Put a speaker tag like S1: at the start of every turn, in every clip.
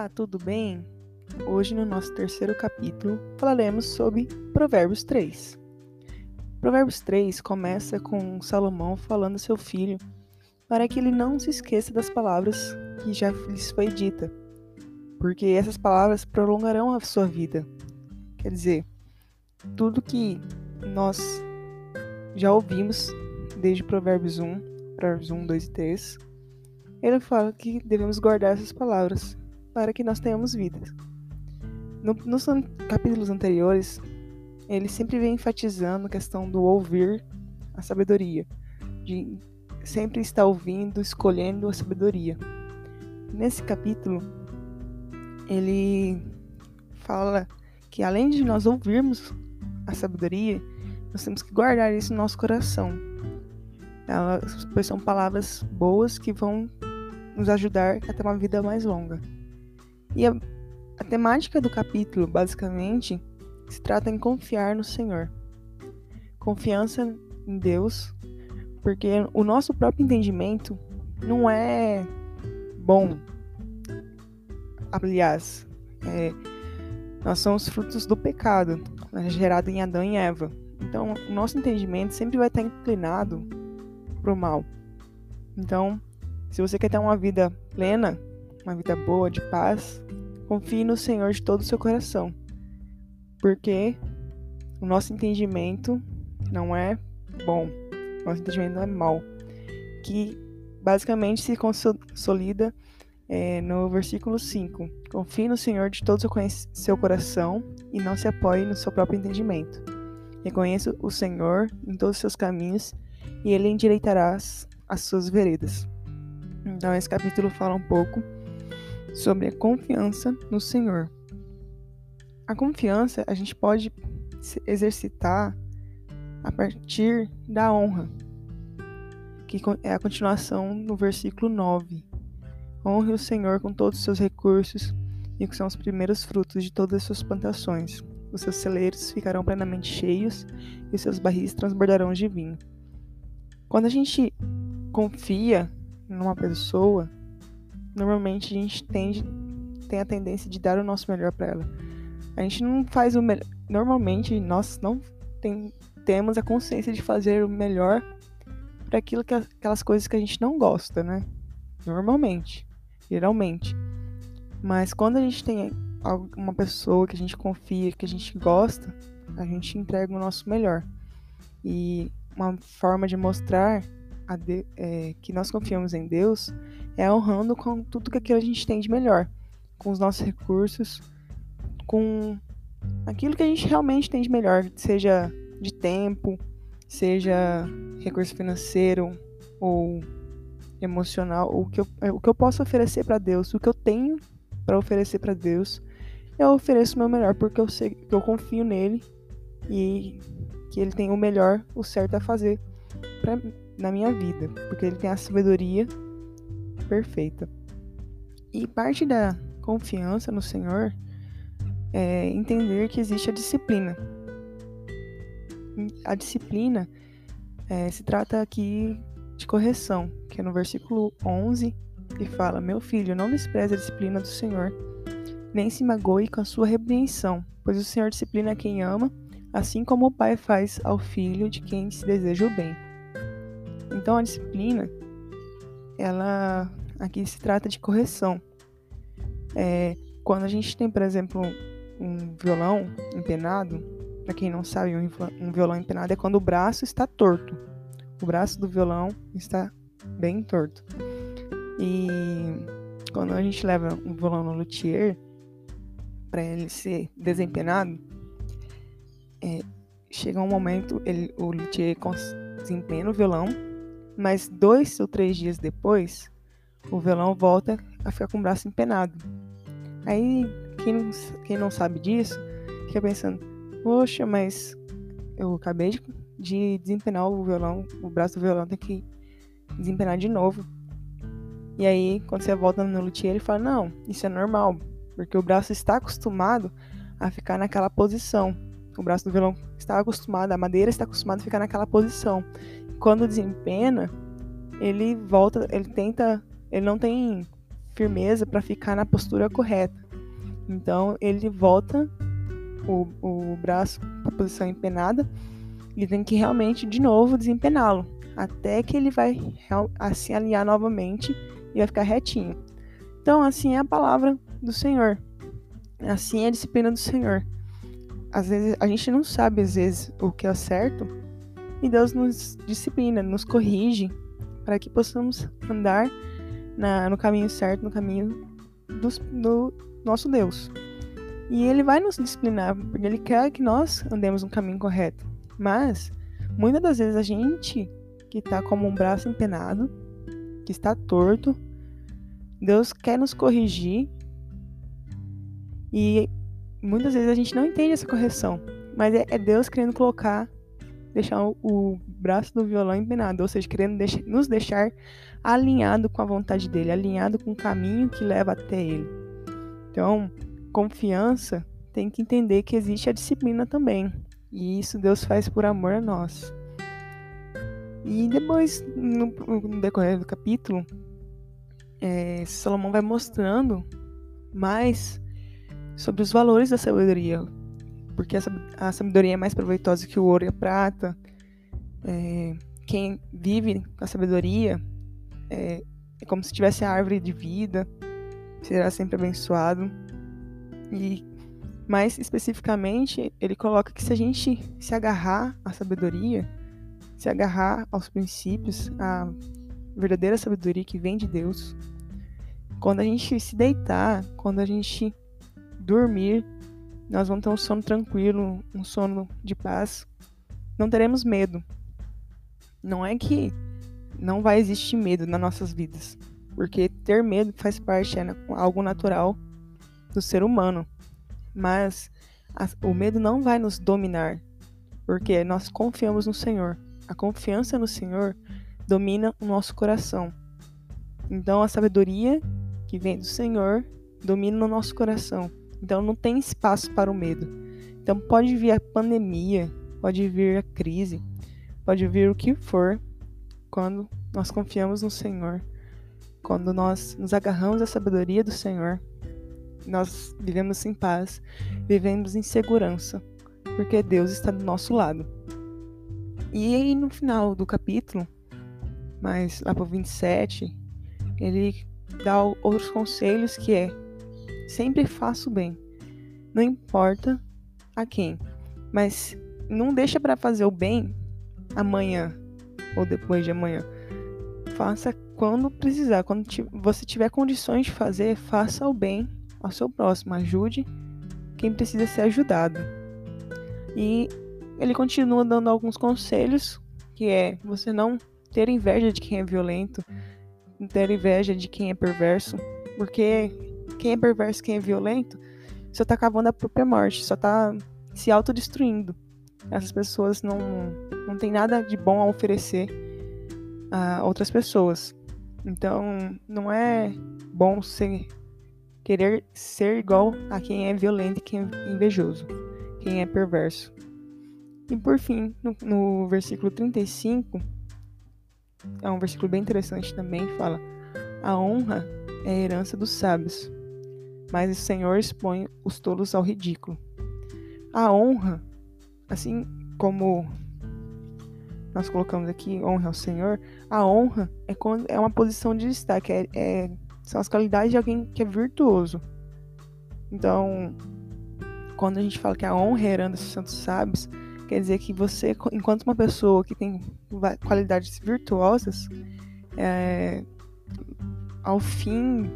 S1: Olá, tudo bem? Hoje, no nosso terceiro capítulo, falaremos sobre Provérbios 3. Provérbios 3 começa com Salomão falando a seu filho para que ele não se esqueça das palavras que já lhes foi dita, porque essas palavras prolongarão a sua vida. Quer dizer, tudo que nós já ouvimos desde Provérbios 1, Provérbios 1, 2 e 3, ele fala que devemos guardar essas palavras para que nós tenhamos vida. No, nos capítulos anteriores, ele sempre vem enfatizando a questão do ouvir a sabedoria, de sempre estar ouvindo, escolhendo a sabedoria. Nesse capítulo, ele fala que além de nós ouvirmos a sabedoria, nós temos que guardar isso no nosso coração. Elas, pois são palavras boas que vão nos ajudar a ter uma vida mais longa. E a, a temática do capítulo, basicamente, se trata em confiar no Senhor. Confiança em Deus, porque o nosso próprio entendimento não é bom. Aliás, é, nós somos frutos do pecado, né, gerado em Adão e Eva. Então, o nosso entendimento sempre vai estar inclinado para o mal. Então, se você quer ter uma vida plena, uma vida boa, de paz, confie no Senhor de todo o seu coração. Porque o nosso entendimento não é bom, nosso entendimento não é mal. Que basicamente se consolida é, no versículo 5. Confie no Senhor de todo o seu, coração e não se apoie no seu próprio entendimento. Reconheça o Senhor em todos os seus caminhos e ele endireitará as suas veredas. Então, esse capítulo fala um pouco sobre a confiança no Senhor. A confiança a gente pode exercitar a partir da honra, que é a continuação no versículo 9. Honre o Senhor com todos os seus recursos e que são os primeiros frutos de todas as suas plantações. Os seus celeiros ficarão plenamente cheios e os seus barris transbordarão de vinho. Quando a gente confia numa pessoa, normalmente a gente tende, tem a tendência de dar o nosso melhor para ela. A gente não faz o melhor. Normalmente nós não tem, temos a consciência de fazer o melhor para aquilo que aquelas coisas que a gente não gosta, né? Normalmente, geralmente. Mas quando a gente tem uma pessoa que a gente confia, que a gente gosta, a gente entrega o nosso melhor. E uma forma de mostrar de, é, que nós confiamos em Deus é honrando com tudo que aquilo a gente tem de melhor, com os nossos recursos, com aquilo que a gente realmente tem de melhor, seja de tempo, seja recurso financeiro ou emocional, o que eu, o que eu posso oferecer para Deus, o que eu tenho para oferecer para Deus, eu ofereço o meu melhor porque eu sei que eu confio nele e que ele tem o melhor, o certo a fazer pra, na minha vida, porque ele tem a sabedoria perfeita. E parte da confiança no Senhor é entender que existe a disciplina. A disciplina é, se trata aqui de correção, que é no versículo 11, que fala: Meu filho, não despreze a disciplina do Senhor, nem se magoe com a sua repreensão, pois o Senhor disciplina quem ama, assim como o pai faz ao filho de quem se deseja o bem. Então a disciplina, ela aqui se trata de correção. É, quando a gente tem, por exemplo, um violão empenado, para quem não sabe, um violão empenado é quando o braço está torto. O braço do violão está bem torto. E quando a gente leva um violão no luthier para ele ser desempenado, é, chega um momento, ele, o luthier desempenha o violão mas dois ou três dias depois, o violão volta a ficar com o braço empenado. Aí, quem não, quem não sabe disso, fica pensando: poxa, mas eu acabei de, de desempenar o violão, o braço do violão tem que desempenar de novo. E aí, quando você volta no luthier, ele fala: não, isso é normal, porque o braço está acostumado a ficar naquela posição. O braço do violão está acostumado, a madeira está acostumada a ficar naquela posição quando desempena, ele volta, ele tenta, ele não tem firmeza para ficar na postura correta. Então ele volta o, o braço para a posição empenada e tem que realmente de novo desempená-lo até que ele vai se alinhar novamente e vai ficar retinho. Então assim é a palavra do Senhor. Assim é a disciplina do Senhor. Às vezes a gente não sabe às vezes o que é certo e Deus nos disciplina, nos corrige para que possamos andar na, no caminho certo, no caminho do, do nosso Deus. E ele vai nos disciplinar, porque ele quer que nós andemos no caminho correto. Mas, muitas das vezes, a gente que está como um braço empenado, que está torto, Deus quer nos corrigir. E muitas vezes a gente não entende essa correção. Mas é, é Deus querendo colocar, deixar o, o, braço do violão empenado, ou seja, querendo deixar, nos deixar alinhado com a vontade dele, alinhado com o caminho que leva até ele. Então, confiança, tem que entender que existe a disciplina também. E isso Deus faz por amor a nós. E depois, no, no decorrer do capítulo, é, Salomão vai mostrando mais sobre os valores da sabedoria. Porque a, sabedoria é mais proveitosa que o ouro e a prata. É, quem vive com a sabedoria é, é como se tivesse a árvore de vida, será sempre abençoado. E mais especificamente, ele coloca que se a gente se agarrar à sabedoria, se agarrar aos princípios, à verdadeira sabedoria que vem de Deus, quando a gente se deitar, quando a gente dormir, nós vamos ter um sono tranquilo, um sono de paz. Não teremos medo. Não é que não vai existir medo nas nossas vidas, porque ter medo faz parte, é algo natural do ser humano. Mas a, o medo não vai nos dominar, porque nós confiamos no Senhor. A confiança no Senhor domina o nosso coração. Então a sabedoria que vem do Senhor domina o nosso coração. Então não tem espaço para o medo. Então pode vir a pandemia, pode vir a crise, pode vir o que for, quando nós confiamos no Senhor, quando nós nos agarramos à sabedoria do Senhor, nós vivemos em paz, vivemos em segurança, porque Deus está do nosso lado. E aí no final do capítulo, mas lá para o 27, ele dá outros conselhos que é sempre faça o bem. Não importa a quem, mas não deixa para fazer o bem amanhã ou depois de amanhã. Faça quando precisar, quando você tiver condições de fazer, faça o bem ao seu próximo, ajude quem precisa ser ajudado. E ele continua dando alguns conselhos, que é você não ter inveja de quem é violento, não ter inveja de quem é perverso, porque quem é perverso, quem é violento, só tá cavando a própria morte, só tá se autodestruindo. Essas pessoas não, não tem nada de bom a oferecer a outras pessoas. Então, não é bom ser querer ser igual a quem é violento e quem é invejoso, quem é perverso. E por fim, no, no versículo 35, é um versículo bem interessante também, fala: A honra é a herança dos sábios, mas o Senhor expõe os tolos ao ridículo. A honra, assim como nós colocamos aqui honra ao Senhor, a honra é, quando, é uma posição de destaque, é, é são as qualidades de alguém que é virtuoso. Então, quando a gente fala que a honra é herança dos santos sábios, quer dizer que você, enquanto uma pessoa que tem qualidades virtuosas, é, ao fim,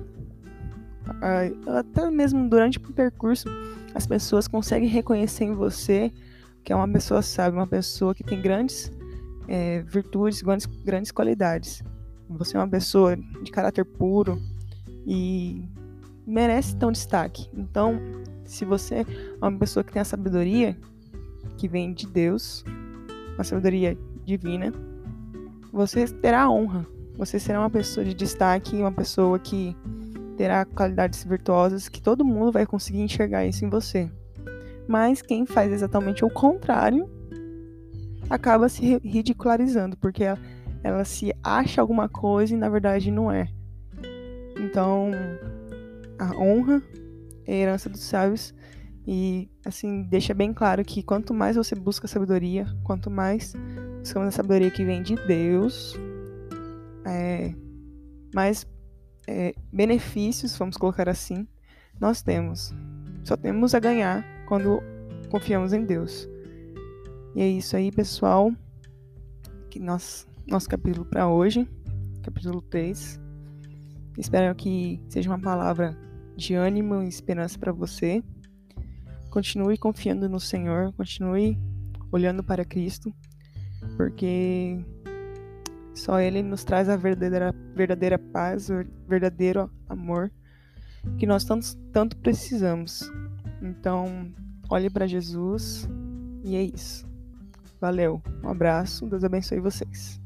S1: até mesmo durante o percurso, as pessoas conseguem reconhecer em você que é uma pessoa sábia, uma pessoa que tem grandes é, virtudes, grandes, grandes qualidades. Você é uma pessoa de caráter puro, e merece um destaque. Então, se você é uma pessoa que tem a sabedoria que vem de Deus, uma sabedoria divina, você terá honra. Você será uma pessoa de destaque, uma pessoa que terá qualidades virtuosas que todo mundo vai conseguir enxergar isso em você. Mas quem faz exatamente o contrário acaba se ridicularizando, porque ela, ela se acha alguma coisa e na verdade não é. Então, a honra é a herança dos sábios e assim deixa bem claro que quanto mais você busca sabedoria, quanto mais buscamos a sabedoria que vem de Deus, é, mais é, benefícios, vamos colocar assim, nós temos. Só temos a ganhar quando confiamos em Deus. E é isso aí, pessoal. Que nós, nosso capítulo para hoje, capítulo 3. Espero que seja uma palavra de ânimo e esperança para você. Continue confiando no Senhor, continue olhando para Cristo, porque só Ele nos traz a verdadeira, verdadeira paz, o verdadeiro amor que nós tanto, tanto precisamos. Então, olhe para Jesus e é isso. Valeu, um abraço, Deus abençoe vocês.